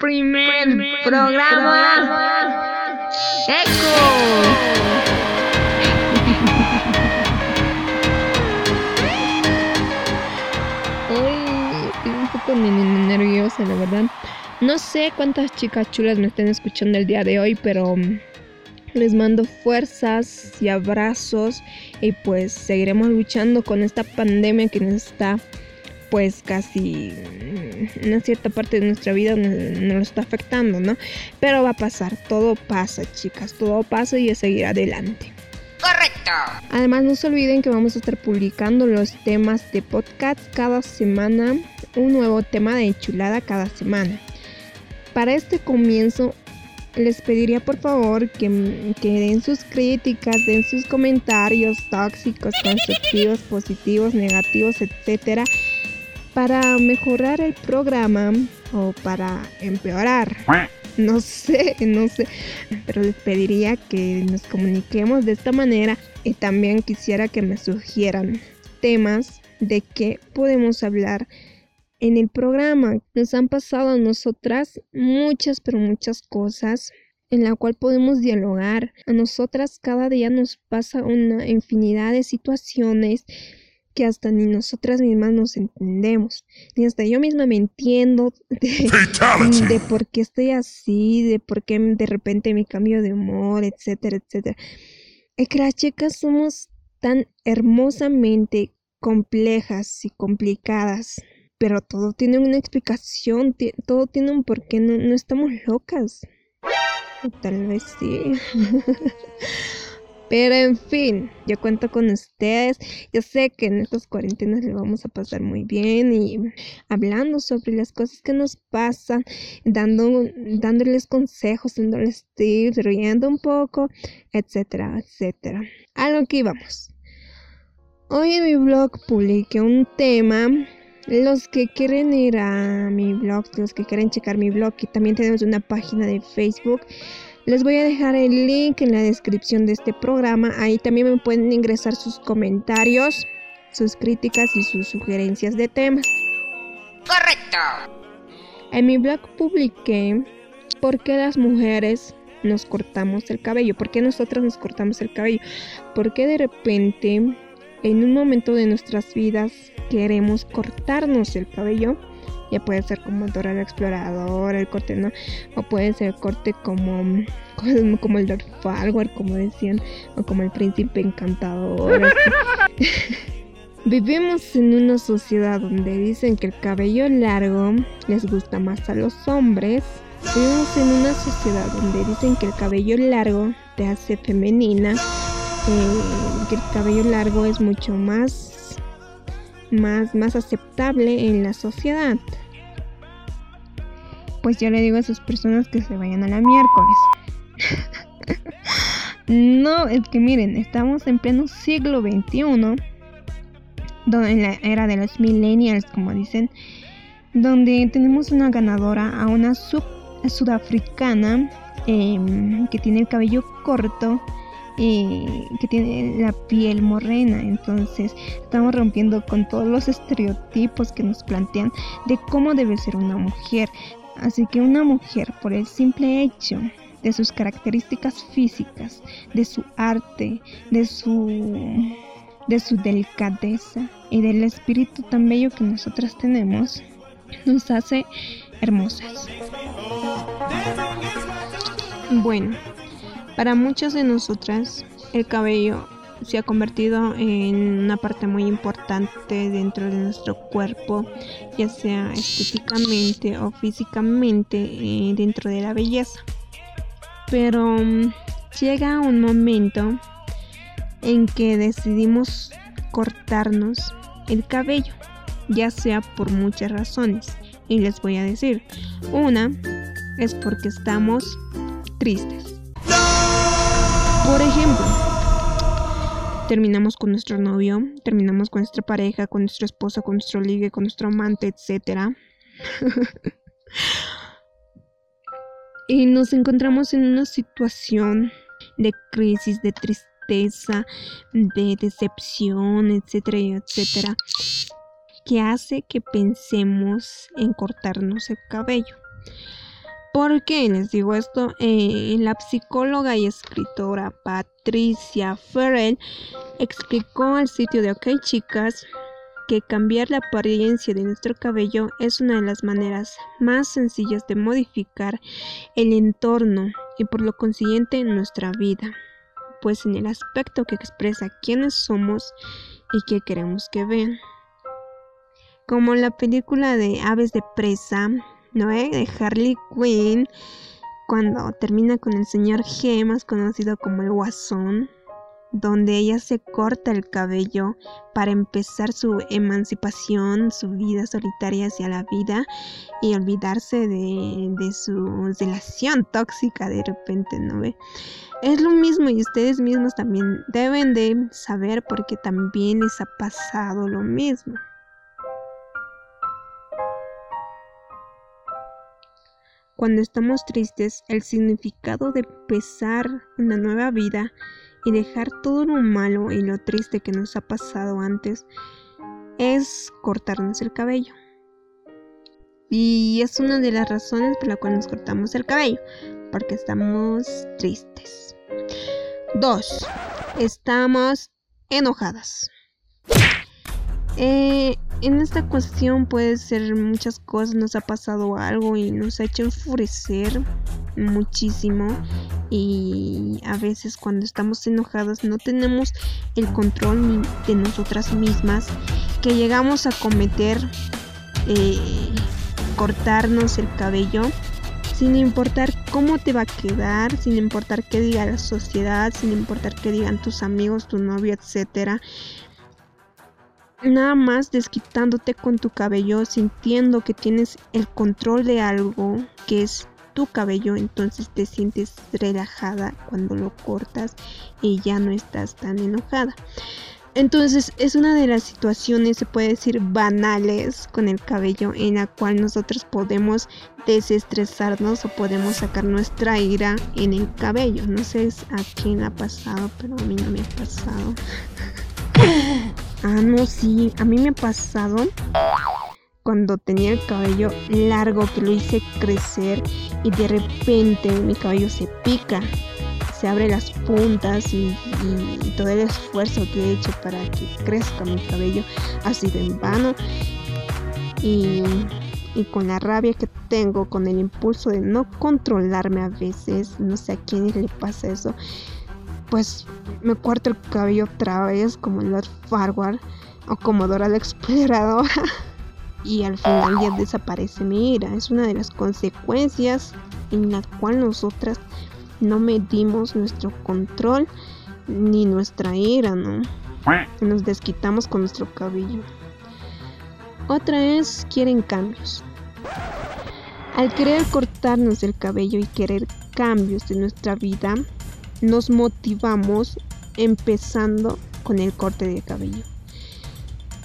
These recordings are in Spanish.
Primer, programa, Eco. Hoy estoy un poco nerviosa, la verdad. No sé cuántas chicas chulas me estén escuchando el día de hoy, pero mm, les mando fuerzas y abrazos y pues seguiremos luchando con esta pandemia que nos está pues casi una cierta parte de nuestra vida nos, lo está afectando, ¿no? Pero va a pasar, todo pasa, chicas, todo pasa y a seguir adelante. Correcto. Además, no se olviden que vamos a estar publicando los temas de podcast cada semana, un nuevo tema de chulada cada semana. Para este comienzo, les pediría por favor que, que, den sus críticas, den sus comentarios tóxicos, constructivos, positivos, negativos, etcétera, para mejorar el programa o para empeorar. No sé, no sé, pero les pediría que nos comuniquemos de esta manera y también quisiera que me sugieran temas de que podemos hablar en el programa. Nos han pasado a nosotras muchas, pero muchas cosas en la cual podemos dialogar. A nosotras cada día nos pasa una infinidad de situaciones que hasta ni nosotras mismas nos entendemos, ni hasta yo misma me entiendo de, por qué estoy así, de por qué de repente me cambio de humor, etcétera, etcétera. Es que las chicas somos tan hermosamente complejas y complicadas, pero todo tiene una explicación, todo tiene un porqué, no, no estamos locas. O tal vez sí. Pero en fin, yo cuento con ustedes. Yo sé que en estas cuarentenas le vamos a pasar muy bien y hablando sobre las cosas que nos pasan, dando, dándoles consejos, dándoles tips, riendo un poco, etcétera, etcétera. A lo que íbamos. Hoy en mi blog publiqué un tema. Los que quieren ir a mi blog, los que quieren checar mi blog, y también tenemos una página de Facebook les voy a dejar el link en la descripción de este programa. Ahí también me pueden ingresar sus comentarios, sus críticas y sus sugerencias de temas. Correcto. En mi blog publiqué por qué las mujeres nos cortamos el cabello, por qué nosotras nos cortamos el cabello, por qué de repente en un momento de nuestras vidas queremos cortarnos el cabello ya puede ser como Dora el Explorador, el corte, ¿no? O puede ser corte como, como, el Lord Farquhar, como decían, o como el Príncipe Encantador. Vivimos en una sociedad donde dicen que el cabello largo les gusta más a los hombres. Vivimos en una sociedad donde dicen que el cabello largo te hace femenina, eh, que el cabello largo es mucho más, más, más aceptable en la sociedad pues yo le digo a esas personas que se vayan a la miércoles. no, es que miren, estamos en pleno siglo XXI, donde en la era de los millennials, como dicen, donde tenemos una ganadora a una sudafricana em, que tiene el cabello corto que tiene la piel morena. Entonces estamos rompiendo con todos los estereotipos que nos plantean de cómo debe ser una mujer, Así que una mujer, por el simple hecho de sus características físicas, de su arte, de su, de su delicadeza y del espíritu tan bello que nosotras tenemos, nos hace hermosas. Bueno, para muchas de nosotras el cabello se ha convertido en una parte muy importante dentro de nuestro cuerpo, ya sea estéticamente o físicamente eh, dentro de la belleza. Pero mm, llega un momento en que decidimos cortarnos el cabello, ya sea por muchas razones. Y les voy a decir, una es porque estamos tristes. Por ejemplo, terminamos con nuestro novio, terminamos con nuestra pareja, con nuestra esposa, con nuestro ligue, con nuestro amante, etc. y nos encontramos en una situación de crisis, de tristeza, de decepción, etcétera, etcétera, que hace que pensemos en cortarnos el cabello. ¿Por qué les digo esto? Eh, la psicóloga y escritora Patricia Ferrell explicó al sitio de OK Chicas que cambiar la apariencia de nuestro cabello es una de las maneras más sencillas de modificar el entorno y por lo consiguiente nuestra vida, pues en el aspecto que expresa quiénes somos y qué queremos que vean. Como la película de Aves de Presa, ¿no? De Harley Quinn, cuando termina con el señor G, más conocido como el Guasón, donde ella se corta el cabello para empezar su emancipación, su vida solitaria hacia la vida y olvidarse de, de su relación tóxica de repente, ¿no ve? Es lo mismo y ustedes mismos también deben de saber porque también les ha pasado lo mismo. Cuando estamos tristes, el significado de empezar una nueva vida y dejar todo lo malo y lo triste que nos ha pasado antes es cortarnos el cabello. Y es una de las razones por la cual nos cortamos el cabello, porque estamos tristes. Dos, estamos enojadas. Eh, en esta cuestión puede ser muchas cosas, nos ha pasado algo y nos ha hecho enfurecer muchísimo. Y a veces cuando estamos enojadas no tenemos el control de nosotras mismas que llegamos a cometer eh, cortarnos el cabello sin importar cómo te va a quedar, sin importar qué diga la sociedad, sin importar qué digan tus amigos, tu novio, etcétera nada más desquitándote con tu cabello, sintiendo que tienes el control de algo que es tu cabello, entonces te sientes relajada cuando lo cortas y ya no estás tan enojada. Entonces es una de las situaciones, se puede decir, banales con el cabello en la cual nosotros podemos desestresarnos o podemos sacar nuestra ira en el cabello. No sé a quién ha pasado, pero a mí no me ha pasado. Ah, no, sí, a mí me ha pasado cuando tenía el cabello largo que lo hice crecer y de repente mi cabello se pica, se abre las puntas y, todo el esfuerzo que he hecho para que crezca mi cabello ha sido en vano. Y, y con la rabia que tengo, con el impulso de no controlarme a veces, no sé a quién le pasa eso pues me corto el cabello otra vez como Lord Farward o como Dora la Exploradora y al final ya desaparece mi ira. Es una de las consecuencias en la cual nosotras no medimos nuestro control ni nuestra ira, ¿no? Nos desquitamos con nuestro cabello. Otra es quieren cambios. Al querer cortarnos el cabello y querer cambios de nuestra vida, nos motivamos empezando con el corte de cabello.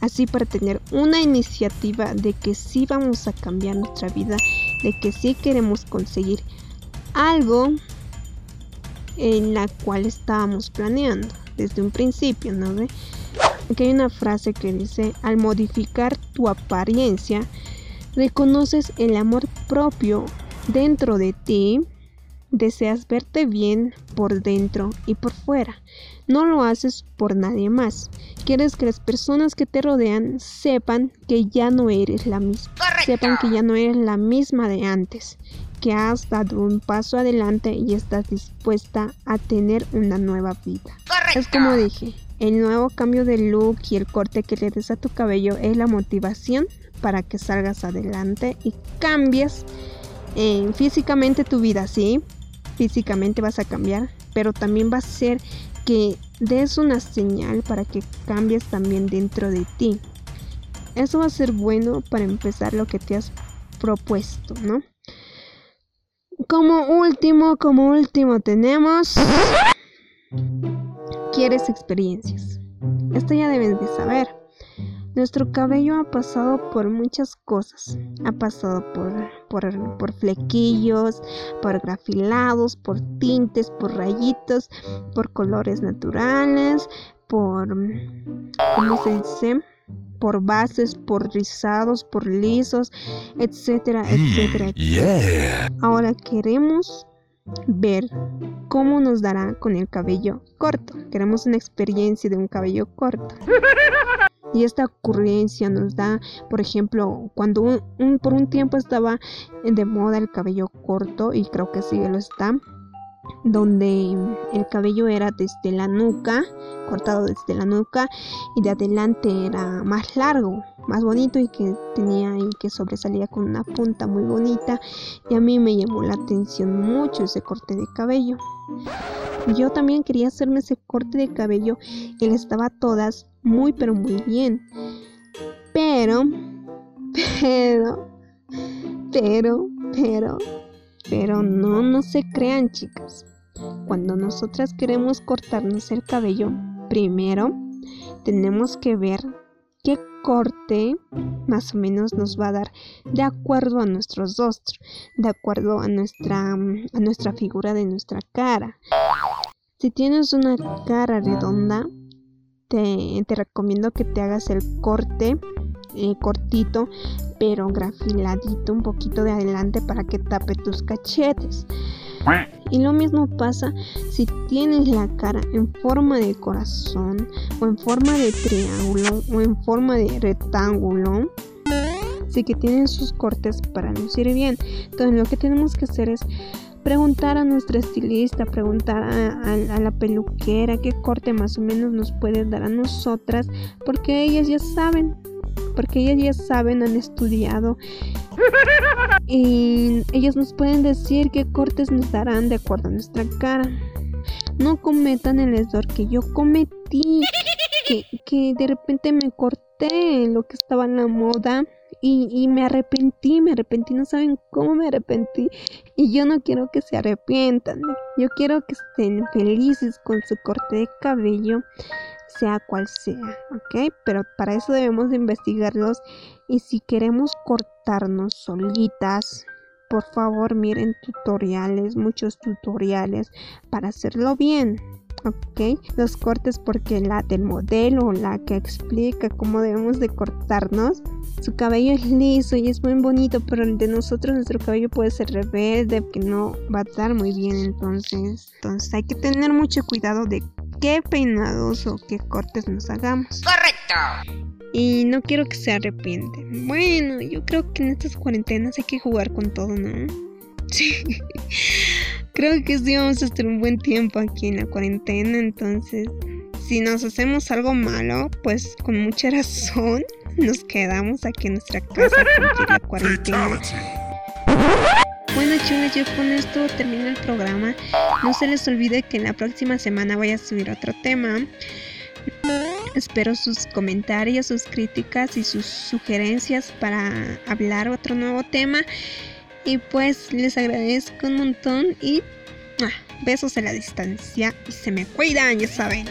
Así para tener una iniciativa de que sí vamos a cambiar nuestra vida, de que sí queremos conseguir algo en la cual estábamos planeando desde un principio, ¿no ve? Aquí hay una frase que dice, al modificar tu apariencia, reconoces el amor propio dentro de ti Deseas verte bien por dentro y por fuera. No lo haces por nadie más. Quieres que las personas que te rodean sepan que ya no eres la misma. Sepan que ya no eres la misma de antes. Que has dado un paso adelante y estás dispuesta a tener una nueva vida. Es como dije, el nuevo cambio de look y el corte que le des a tu cabello es la motivación para que salgas adelante y cambies eh, físicamente tu vida, ¿sí? Físicamente vas a cambiar, pero también va a ser que des una señal para que cambies también dentro de ti. Eso va a ser bueno para empezar lo que te has propuesto, ¿no? Como último, como último tenemos... ¿Quieres experiencias? Esto ya debes de saber. Nuestro cabello ha pasado por muchas cosas. Ha pasado por, por, flequillos, por grafilados, por tintes, por rayitos, por colores naturales, por, ¿cómo se dice? por bases, por rizados, por lisos, etcétera, etcétera. etcétera. Ahora queremos ver cómo nos dará con el cabello corto. Queremos una experiencia de un cabello corto. Y esta ocurrencia nos da, por ejemplo, cuando por un tiempo estaba de moda el cabello corto, y creo que sí lo está, donde el cabello era desde la nuca, cortado desde la nuca, y de adelante era más largo, más bonito y que tenía y que sobresalía con una punta muy bonita. Y a mí me llamó la atención mucho ese corte de cabello. Yo también quería hacerme ese corte de cabello y estaba todas muy pero muy bien. Pero, pero, pero, pero, pero no, no se crean chicas. Cuando nosotras queremos cortarnos el cabello, primero tenemos que ver qué corte más o menos nos va a dar de acuerdo a nuestros rostros, de acuerdo a nuestra, a nuestra figura de nuestra cara. Si tienes una cara redonda, te, recomiendo que te hagas el corte eh, cortito, pero grafiladito un poquito de adelante para que tape tus cachetes. Y lo mismo pasa si tienes la cara en forma de corazón o en forma de triángulo o en forma de rectángulo. Así que tienen sus cortes para lucir bien. Entonces lo que tenemos que hacer es preguntar a nuestra estilista, preguntar a, a, la peluquera qué corte más o menos nos puede dar a nosotras, porque ellas ya saben, porque ellas ya saben, han estudiado y ellos nos pueden decir qué cortes nos darán de acuerdo a nuestra cara. No cometan el error que yo cometí, que, de repente me corté lo que estaba en la moda y, y, me arrepentí, me arrepentí, no saben cómo me arrepentí. Y yo no quiero que se arrepientan, yo quiero que estén felices con su corte de cabello, sea cual sea, ¿ok? Pero para eso debemos de investigarlos y si queremos cortarnos solitas, por favor miren tutoriales, muchos tutoriales para hacerlo bien. Ok, los cortes porque la del modelo, la que explica cómo debemos de cortarnos, su cabello es liso y es muy bonito, pero el de nosotros nuestro cabello puede ser rebelde, que no va a estar muy bien, entonces, entonces hay que tener mucho cuidado de qué peinados o qué cortes nos hagamos. Correcto. Y no quiero que se arrepienten. Bueno, yo creo que en estas cuarentenas hay que jugar con todo, ¿no? Sí. Creo que sí vamos a estar un buen tiempo aquí en la cuarentena, entonces si nos hacemos algo malo, pues con mucha razón nos quedamos aquí en nuestra casa con la cuarentena. Bueno chicos, yo con esto termino el programa. No se les olvide que en la próxima semana voy a subir otro tema. Espero sus comentarios, sus críticas y sus sugerencias para hablar otro nuevo tema. Y pues les agradezco un montón y besos a la distancia y se me cuidan, ya saben.